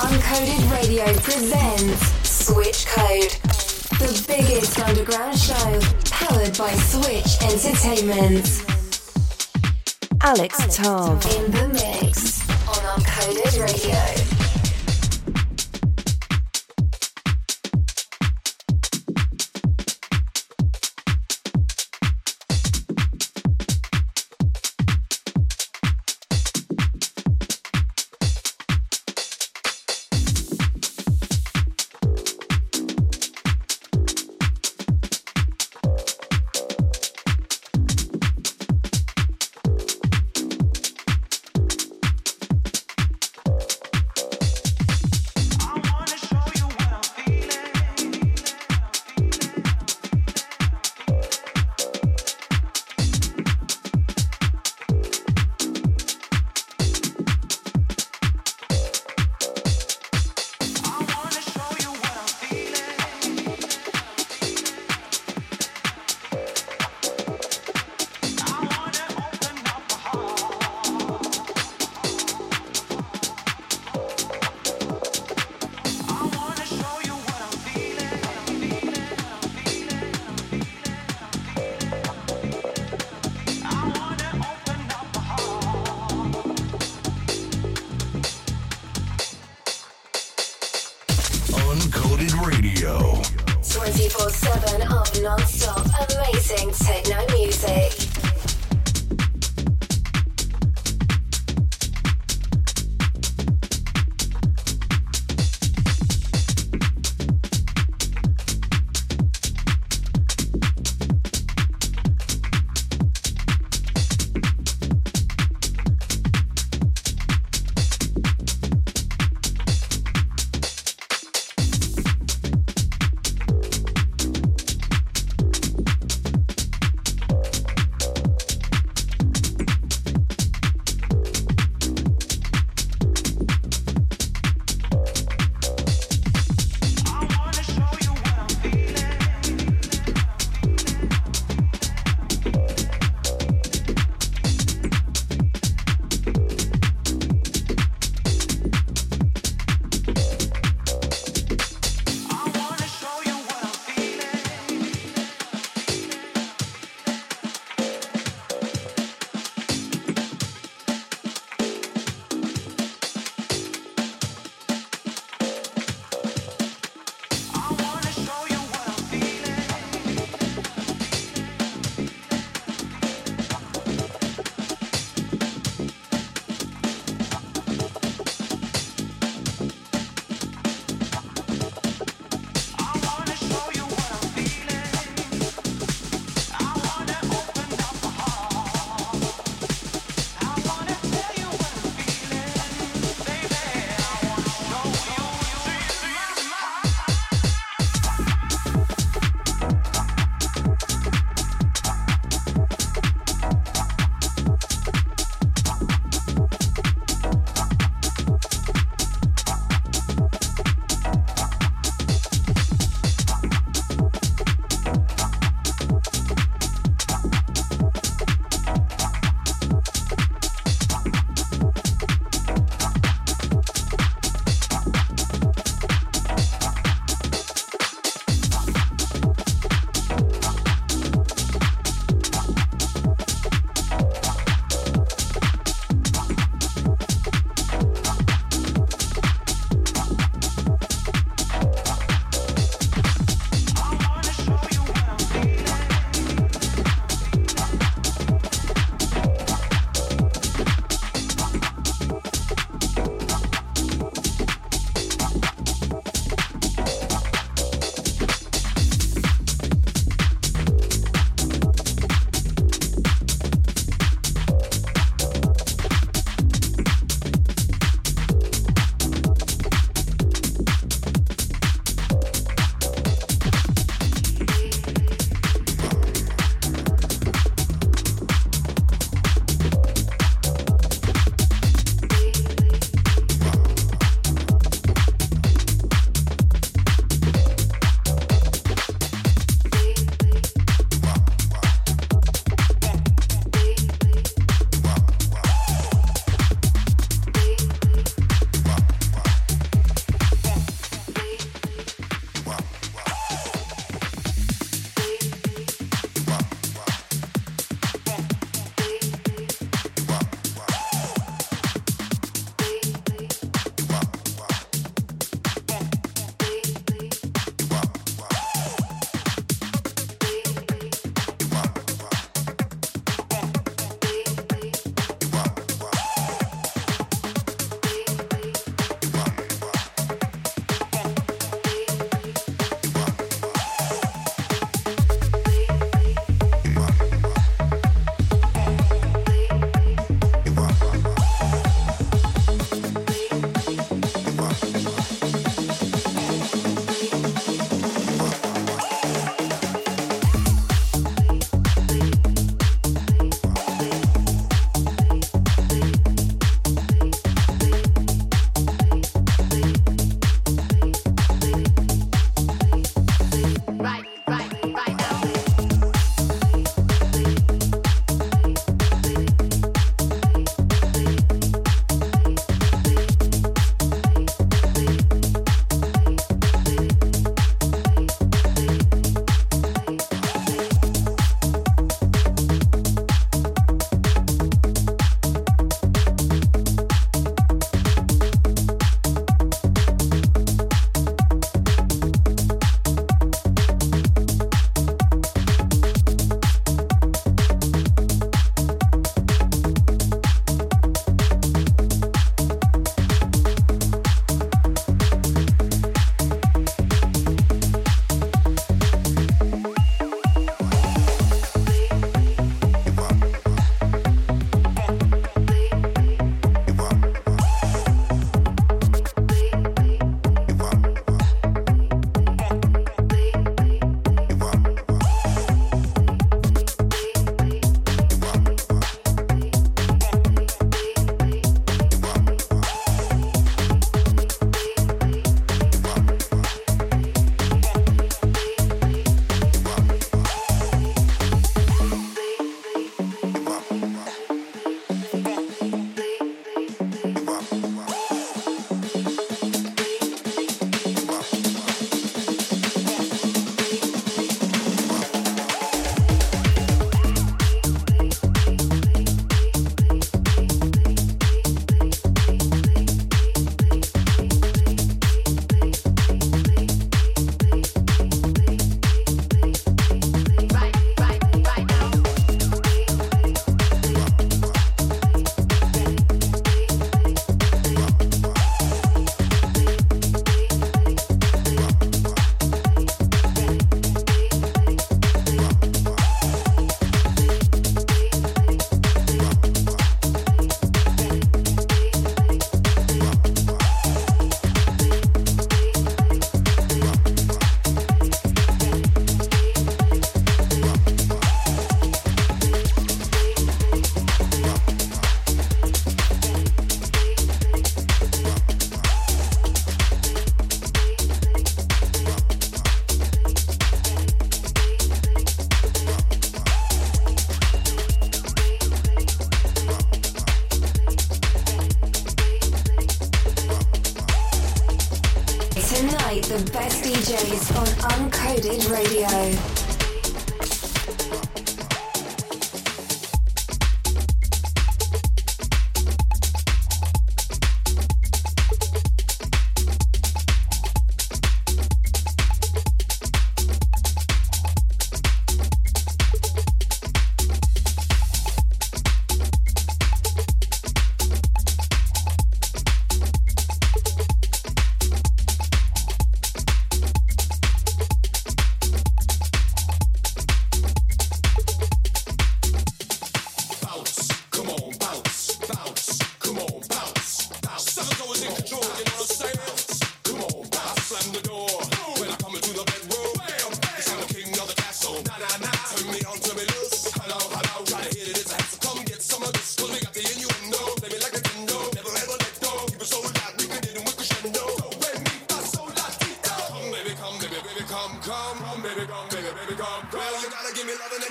Uncoded Radio presents Switch Code, the biggest underground show powered by Switch Entertainment. Alev Tav in the mix on Uncoded Radio.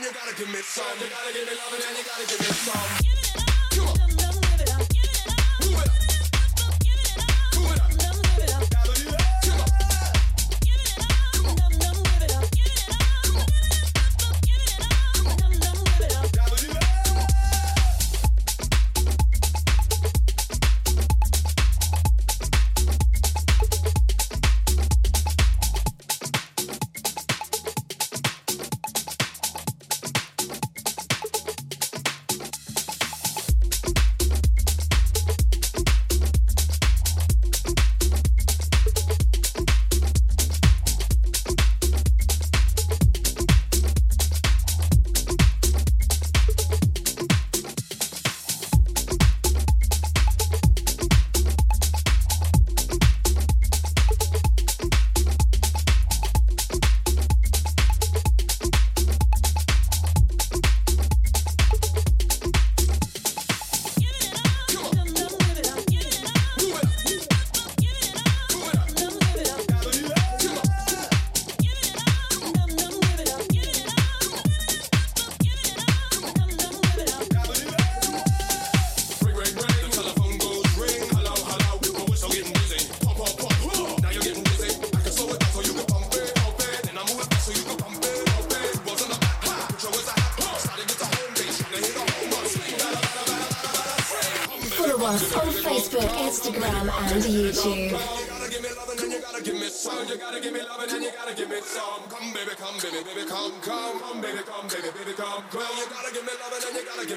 you gotta give me some. You gotta give me love and then you gotta give me some.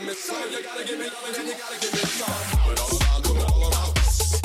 give me some, you gotta give me, you gotta give me some. But all around, come all around.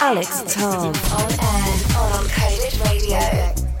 Alev Tav. On air on Uncoded Radio.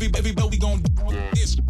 everybody, everybody, we gon' this.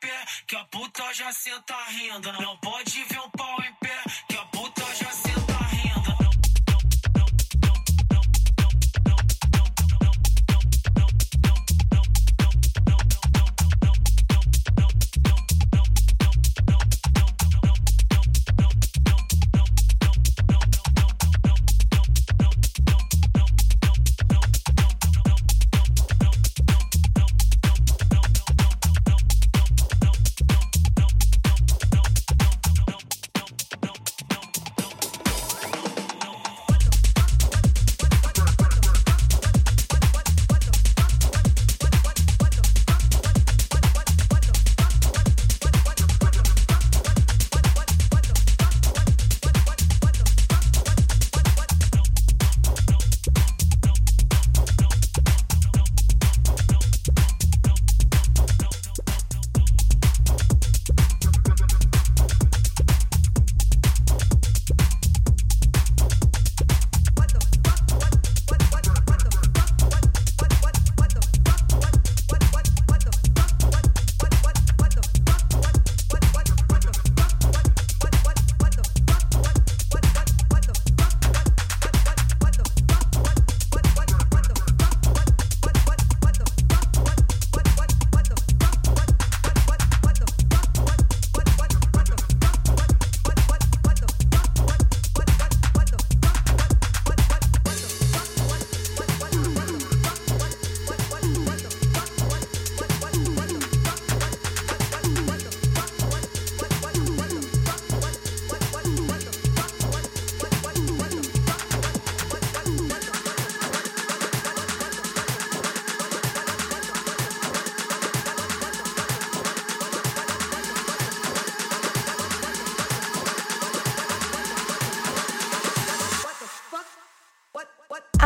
Pé, que a puta já senta rindo. Não pode ver um pau em pé, que a puta já senta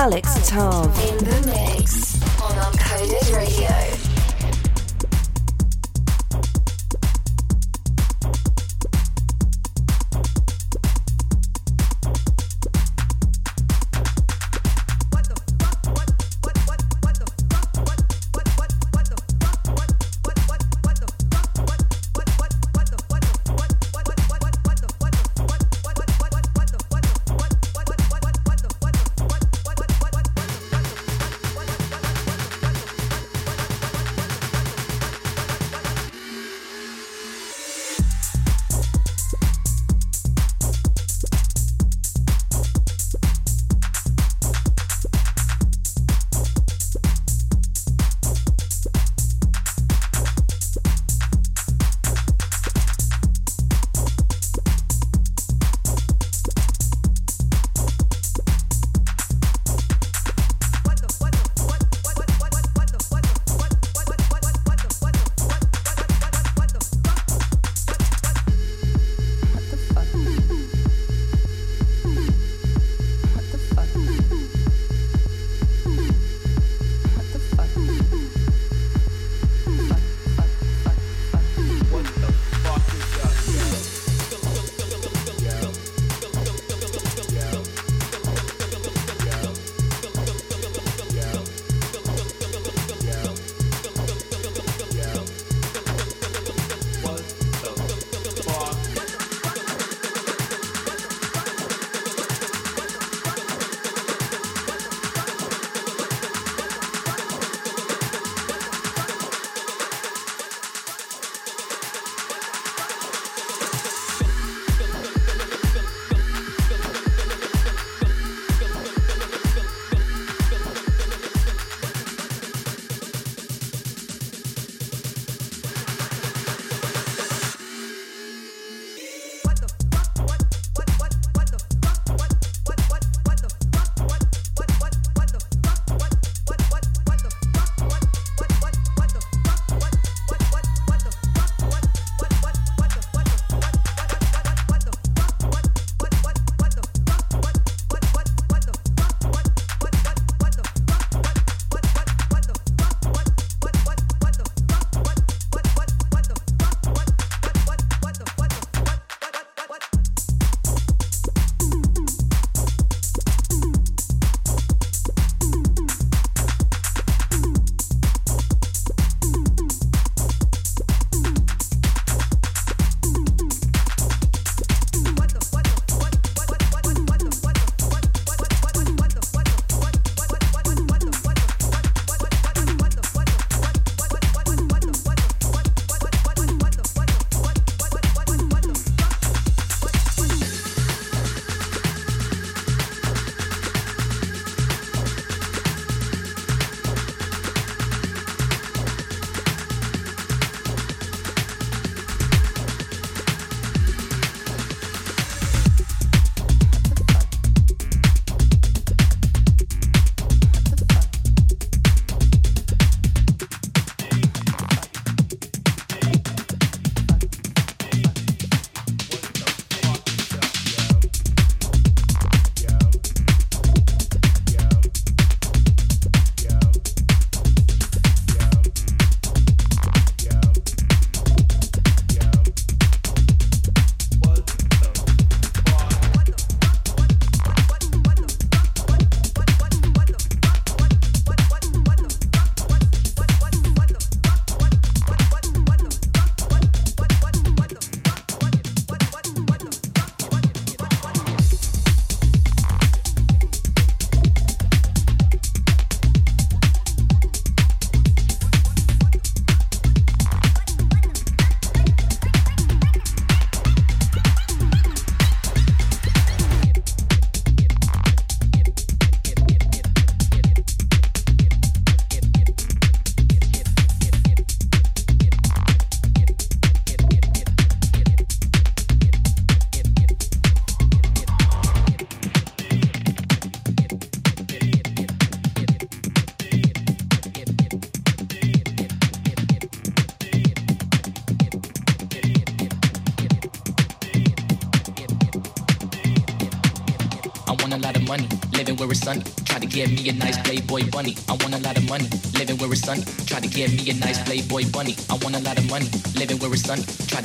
Alev Tav in the mix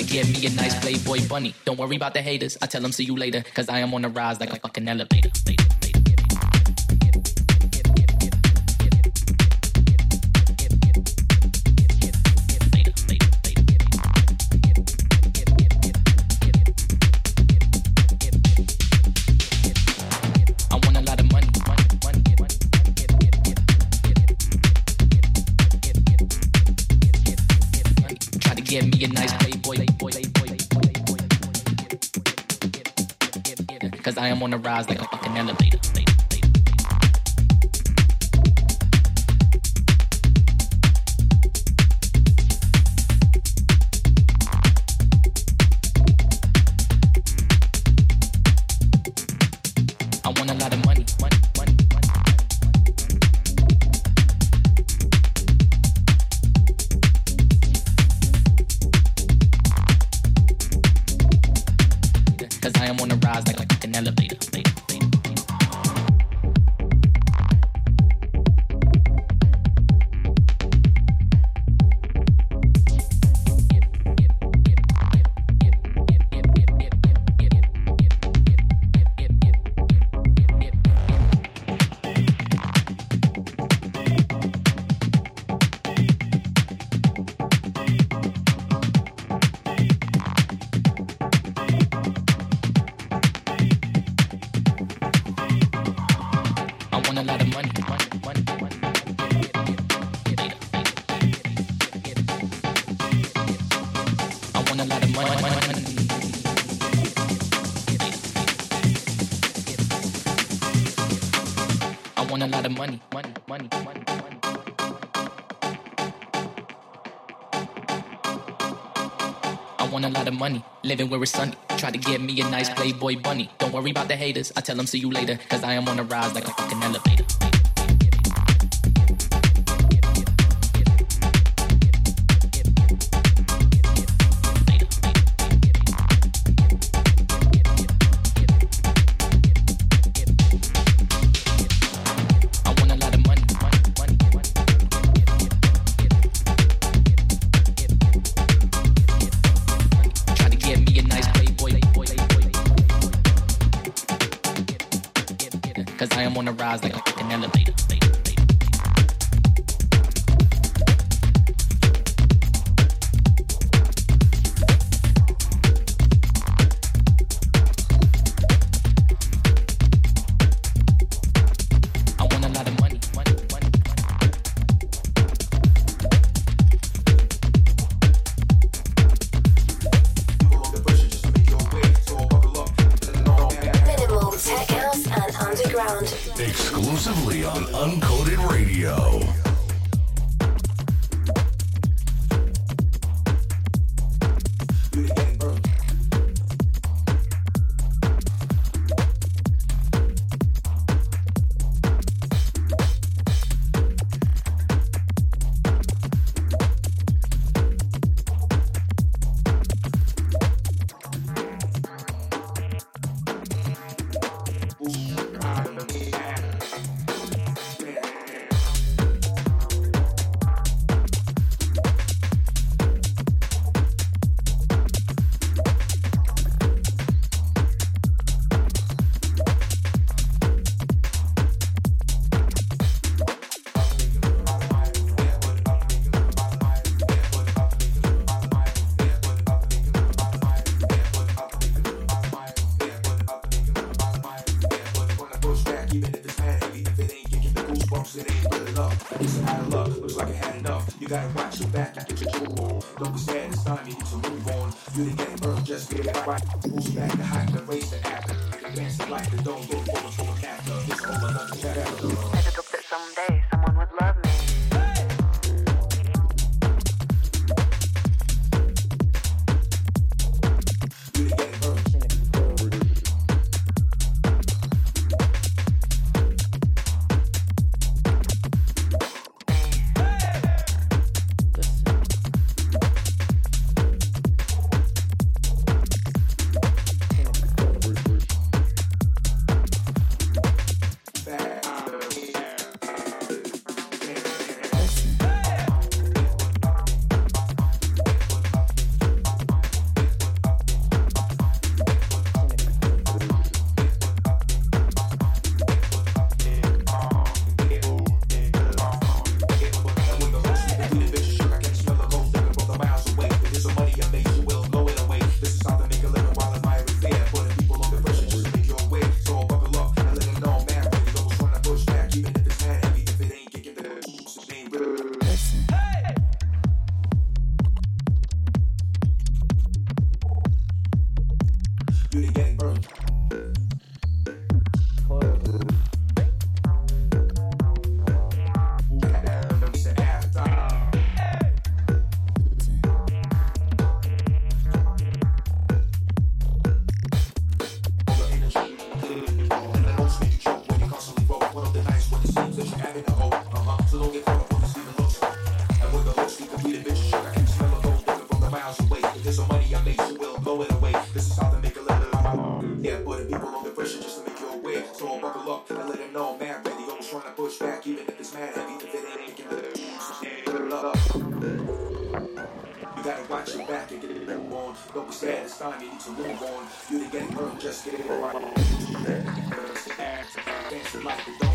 get me a nice playboy bunny. Don't worry about the haters, I tell them see you later. Cause I am on the rise like a fucking elevator. On the rise like a fucking elevator. Living where it's sunny. Try to get me a nice Playboy bunny. Don't worry about the haters, I tell them see you later. Cause I am on the rise like a fucking elevator. Thursday like the